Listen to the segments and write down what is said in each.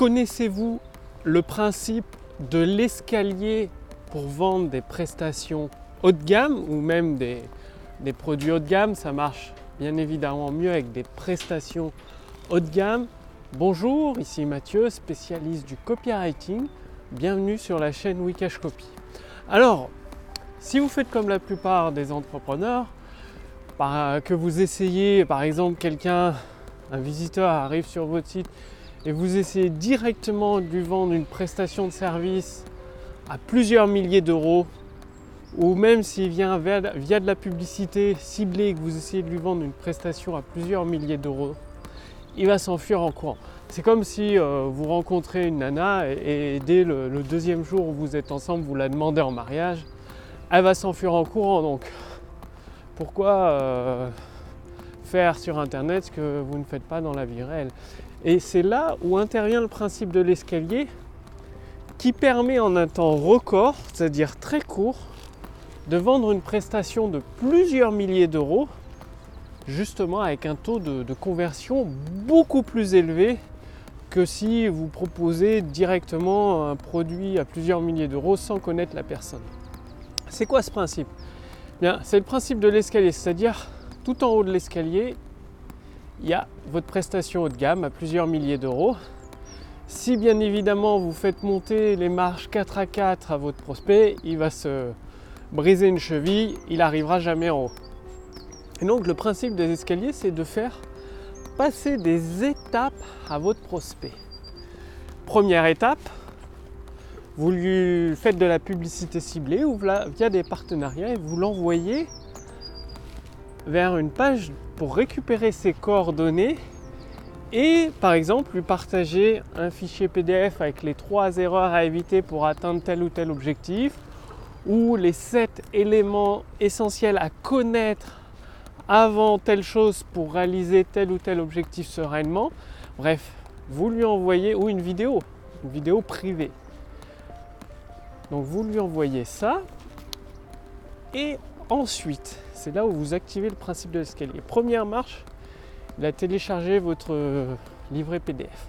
Connaissez-vous le principe de l'escalier pour vendre des prestations haut de gamme ou même des, produits haut de gamme? Ça marche bien évidemment mieux avec des prestations haut de gamme. Bonjour, ici Mathieu, spécialiste du copywriting. Bienvenue sur la chaîne Wikash Copy. Alors, si vous faites comme la plupart des entrepreneurs, que vous essayez, par exemple, quelqu'un, un visiteur arrive sur votre site et vous essayez directement de lui vendre une prestation de service à plusieurs milliers d'euros, ou même s'il vient via, de la publicité ciblée et que vous essayez de lui vendre une prestation à plusieurs milliers d'euros, il va s'enfuir en courant. C'est comme si euh, vous rencontrez une nana et, dès le, deuxième jour où vous êtes ensemble, vous la demandez en mariage, elle va s'enfuir en courant. Donc pourquoi euh, faire sur Internet ce que vous ne faites pas dans la vie réelle? Et c'est là où intervient le principe de l'escalier qui permet en un temps record, c'est-à-dire très court, de vendre une prestation de plusieurs milliers d'euros, justement avec un taux de, conversion beaucoup plus élevé que si vous proposez directement un produit à plusieurs milliers d'euros sans connaître la personne. C'est quoi ce principe? C'est le principe de l'escalier, c'est-à-dire tout en haut de l'escalier, il y a votre prestation haut de gamme à plusieurs milliers d'euros. Si bien évidemment vous faites monter les marches 4 à 4 à votre prospect, il va se briser une cheville, il n'arrivera jamais en haut. Et donc le principe des escaliers, c'est de faire passer des étapes à votre prospect. Première étape, vous lui faites de la publicité ciblée ou via des partenariats et vous l'envoyez vers une page pour récupérer ses coordonnées et par exemple lui partager un fichier PDF avec les trois erreurs à éviter pour atteindre tel ou tel objectif ou les sept éléments essentiels à connaître avant telle chose pour réaliser tel ou tel objectif sereinement. Bref, vous lui envoyez ou une vidéo, une vidéo privée. Donc vous lui envoyez ça et ensuite, c'est là où vous activez le principe de l'escalier. Première marche, il a téléchargé votre livret PDF.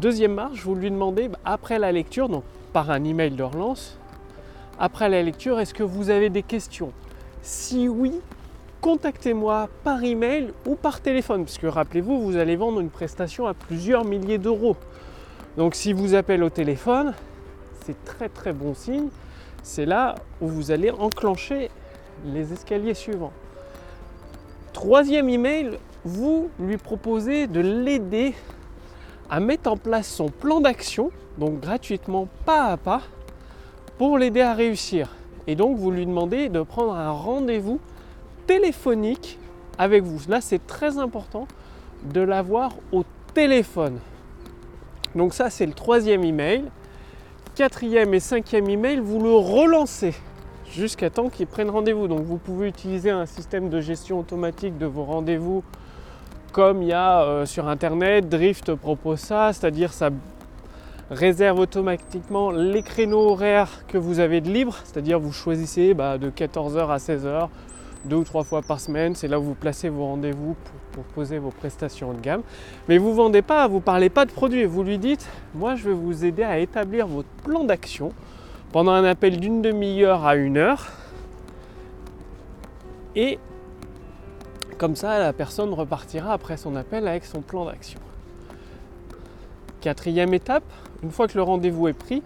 Deuxième marche, vous lui demandez bah, après la lecture, donc par un email de relance, après la lecture, est-ce que vous avez des questions? Si oui, contactez-moi par email ou par téléphone, puisque rappelez-vous, vous allez vendre une prestation à plusieurs milliers d'euros. Donc si vous appelez au téléphone, c'est très très bon signe. C'est là où vous allez enclencher les escaliers suivants. Troisième email, vous lui proposez de l'aider à mettre en place son plan d'action, donc gratuitement, pas à pas, pour l'aider à réussir. Et donc vous lui demandez de prendre un rendez-vous téléphonique avec vous. Là, c'est très important de l'avoir au téléphone. Donc ça, c'est le troisième email quatrième et cinquième email, vous le relancez jusqu'à temps qu'il prenne rendez-vous. Donc vous pouvez utiliser un système de gestion automatique de vos rendez-vous comme il y a euh, sur internet. Drift propose ça, c'est-à-dire ça réserve automatiquement les créneaux horaires que vous avez de libre, c'est-à-dire vous choisissez bah, de 14h à 16h deux ou trois fois par semaine. C'est là où vous placez vos rendez-vous pour proposer vos prestations de gamme. Mais vous ne vendez pas, vous ne parlez pas de produit. Vous lui dites, moi je vais vous aider à établir votre plan d'action pendant un appel d'une demi-heure à une heure. Et comme ça, la personne repartira après son appel avec son plan d'action. Quatrième étape, une fois que le rendez-vous est pris,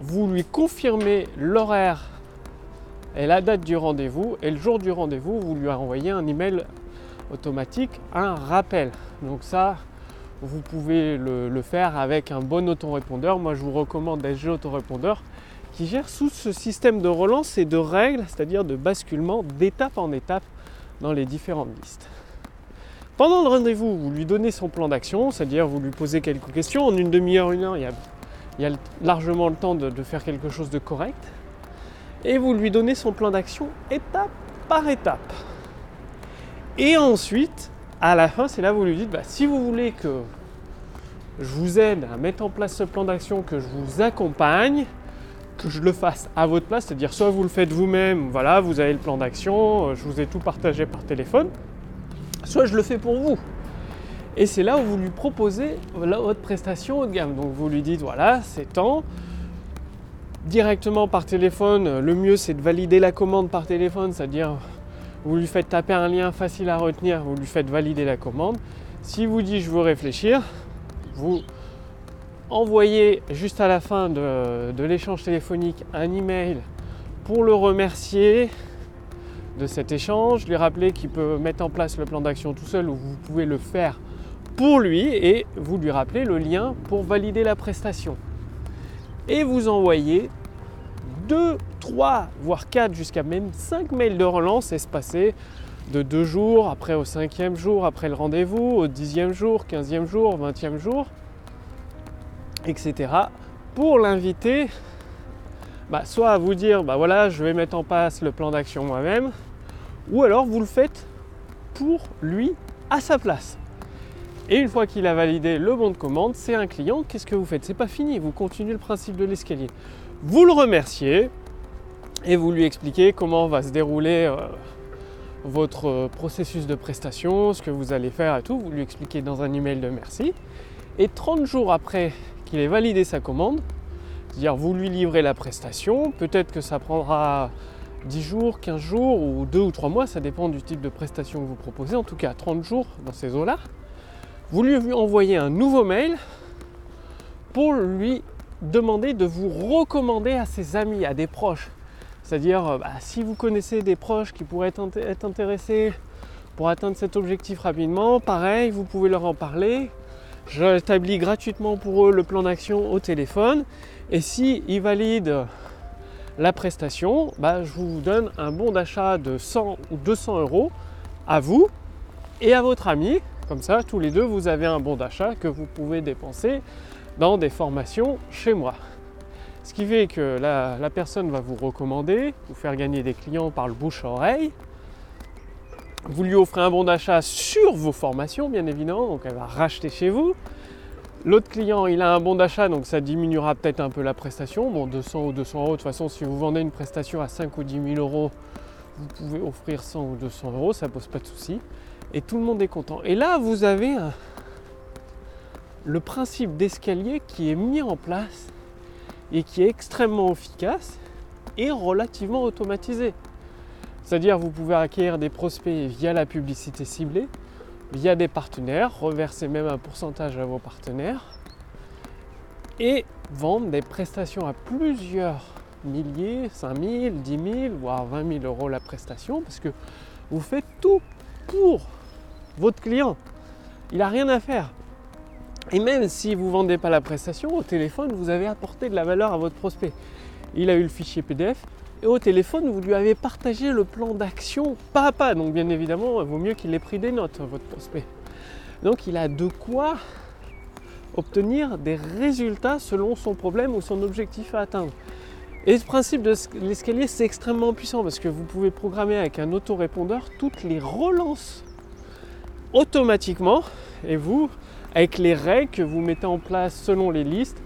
vous lui confirmez l'horaire et la date du rendez-vous. Et le jour du rendez-vous, vous lui envoyez un email automatique, un rappel. Donc ça, vous pouvez le, faire avec un bon autorépondeur. Moi, je vous recommande SG Autorépondeur qui gère sous ce système de relance et de règles, c'est-à-dire de basculement d'étape en étape dans les différentes listes. Pendant le rendez-vous, vous lui donnez son plan d'action, c'est-à-dire vous lui posez quelques questions. En une demi-heure, une heure, il y, a, largement le temps de faire quelque chose de correct et vous lui donnez son plan d'action étape par étape. Et ensuite, à la fin, c'est là où vous lui dites, bah, si vous voulez que je vous aide à mettre en place ce plan d'action, que je vous accompagne, que je le fasse à votre place, c'est-à-dire soit vous le faites vous-même, voilà, vous avez le plan d'action, euh, je vous ai tout partagé par téléphone, soit je le fais pour vous. Et c'est là où vous lui proposez votre prestation haut de gamme. Donc vous lui dites voilà, c'est temps. Directement par téléphone, le mieux c'est de valider la commande par téléphone, c'est-à-dire vous lui faites taper un lien facile à retenir, vous lui faites valider la commande. Si vous dit je veux réfléchir, vous envoyez juste à la fin de, de l'échange téléphonique un email pour le remercier de cet échange, lui rappeler qu'il peut mettre en place le plan d'action tout seul ou vous pouvez le faire pour lui et vous lui rappelez le lien pour valider la prestation. Et vous envoyez 2, 3, voire 4, jusqu'à même 5 mails de relance espacés de 2 jours, après au 5e jour, après le rendez-vous, au 10e jour, 15e jour, 20e jour, etc. pour l'inviter bah, soit à vous dire bah voilà je vais mettre en place le plan d'action moi-même ou alors vous le faites pour lui à sa place. Et une fois qu'il a validé le bon de commande, c'est un client, qu'est-ce que vous faites? C'est pas fini, vous continuez le principe de l'escalier. Vous le remerciez et vous lui expliquez comment va se dérouler euh, votre processus de prestation, ce que vous allez faire et tout. Vous lui expliquez dans un email de merci. Et 30 jours après qu'il validé sa commande, c'est-à-dire vous lui livrez la prestation, peut-être que ça prendra 10 jours, 15 jours ou 2 ou 3 mois, ça dépend du type de prestation que vous proposez, en tout cas 30 jours dans ces eaux-là. Vous lui envoyez un nouveau mail pour lui demander de vous recommander à ses amis, à des proches. C'est-à-dire, euh, bah, si vous connaissez des proches qui pourraient être intéressés pour atteindre cet objectif rapidement, pareil, vous pouvez leur en parler. J'établis gratuitement pour eux le plan d'action au téléphone. Et si ils valident la prestation, bah, je vous donne un bon d'achat de 100 ou 200 euros à vous et à votre ami. Comme ça, tous les deux, vous avez un bon d'achat que vous pouvez dépenser dans des formations chez moi. Ce qui fait que la, la, personne va vous recommander, vous faire gagner des clients par le bouche à oreille. Vous lui offrez un bon d'achat sur vos formations, bien évidemment, donc elle va racheter chez vous. L'autre client, il a un bon d'achat, donc ça diminuera peut-être un peu la prestation. Bon, 200 ou 200 euros, de toute façon, si vous vendez une prestation à 5 ou 10 000 euros, vous pouvez offrir 100 ou 200 euros, ça pose pas de souci. Et tout le monde est content. Et là, vous avez le principe d'escalier qui est mis en place et qui est extrêmement efficace et relativement automatisé. C'est-à-dire, vous pouvez acquérir des prospects via la publicité ciblée via des partenaires, reverser même un pourcentage à vos partenaires et vendre des prestations à plusieurs milliers, 5 000, 10 000, voire 20 000 euros la prestation parce que vous faites tout pour votre client. Il n'a rien à faire. Et même si vous ne vendez pas la prestation, au téléphone, vous avez apporté de la valeur à votre prospect. Il a eu le fichier PDF, et au téléphone, vous lui avez partagé le plan d'action pas à pas. Donc bien évidemment, il vaut mieux qu'il ait pris des notes, votre prospect. Donc il a de quoi obtenir des résultats selon son problème ou son objectif à atteindre. Et ce principe de l'escalier, c'est extrêmement puissant parce que vous pouvez programmer avec un autorépondeur toutes les relances automatiquement et vous, avec les règles que vous mettez en place selon les listes,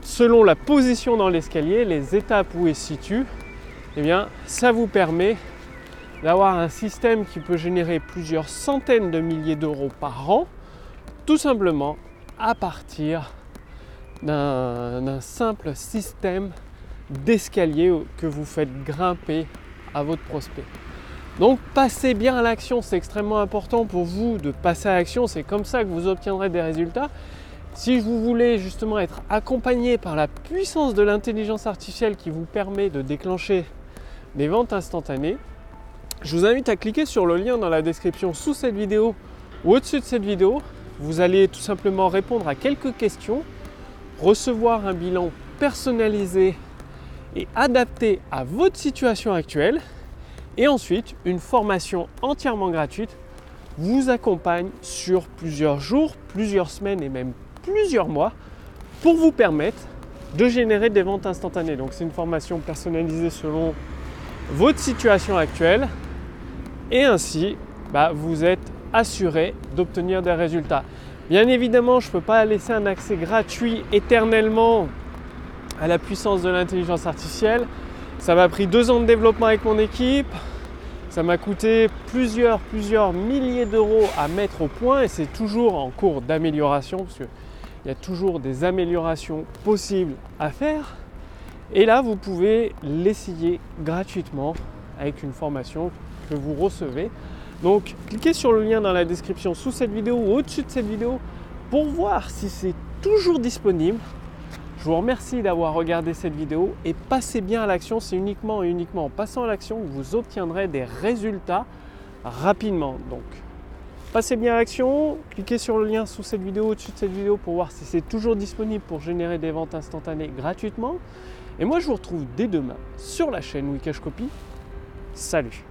selon la position dans l'escalier, les étapes où il se situe, eh bien, ça vous permet d'avoir un système qui peut générer plusieurs centaines de milliers d'euros par an, tout simplement à partir d'un simple système d'escalier que vous faites grimper à votre prospect. Donc passez bien à l'action, c'est extrêmement important pour vous de passer à l'action, c'est comme ça que vous obtiendrez des résultats. Si vous voulez justement être accompagné par la puissance de l'intelligence artificielle qui vous permet de déclencher des ventes instantanées, je vous invite à cliquer sur le lien dans la description sous cette vidéo ou au-dessus de cette vidéo. Vous allez tout simplement répondre à quelques questions, recevoir un bilan personnalisé et adapté à votre situation actuelle. Et ensuite, une formation entièrement gratuite vous accompagne sur plusieurs jours, plusieurs semaines et même plusieurs mois pour vous permettre de générer des ventes instantanées. Donc c'est une formation personnalisée selon votre situation actuelle et ainsi bah, vous êtes assuré d'obtenir des résultats. Bien évidemment, je ne peux pas laisser un accès gratuit éternellement à la puissance de l'intelligence artificielle. Ça m'a pris deux ans de développement avec mon équipe. Ça m'a coûté plusieurs, plusieurs milliers d'euros à mettre au point et c'est toujours en cours d'amélioration parce qu'il y a toujours des améliorations possibles à faire. Et là, vous pouvez l'essayer gratuitement avec une formation que vous recevez. Donc, cliquez sur le lien dans la description sous cette vidéo ou au-dessus de cette vidéo pour voir si c'est toujours disponible. Je vous remercie d'avoir regardé cette vidéo et passez bien à l'action. C'est uniquement et uniquement en passant à l'action que vous obtiendrez des résultats rapidement. Donc, passez bien à l'action. Cliquez sur le lien sous cette vidéo, au-dessus de cette vidéo pour voir si c'est toujours disponible pour générer des ventes instantanées gratuitement. Et moi, je vous retrouve dès demain sur la chaîne Wikash Copy. Salut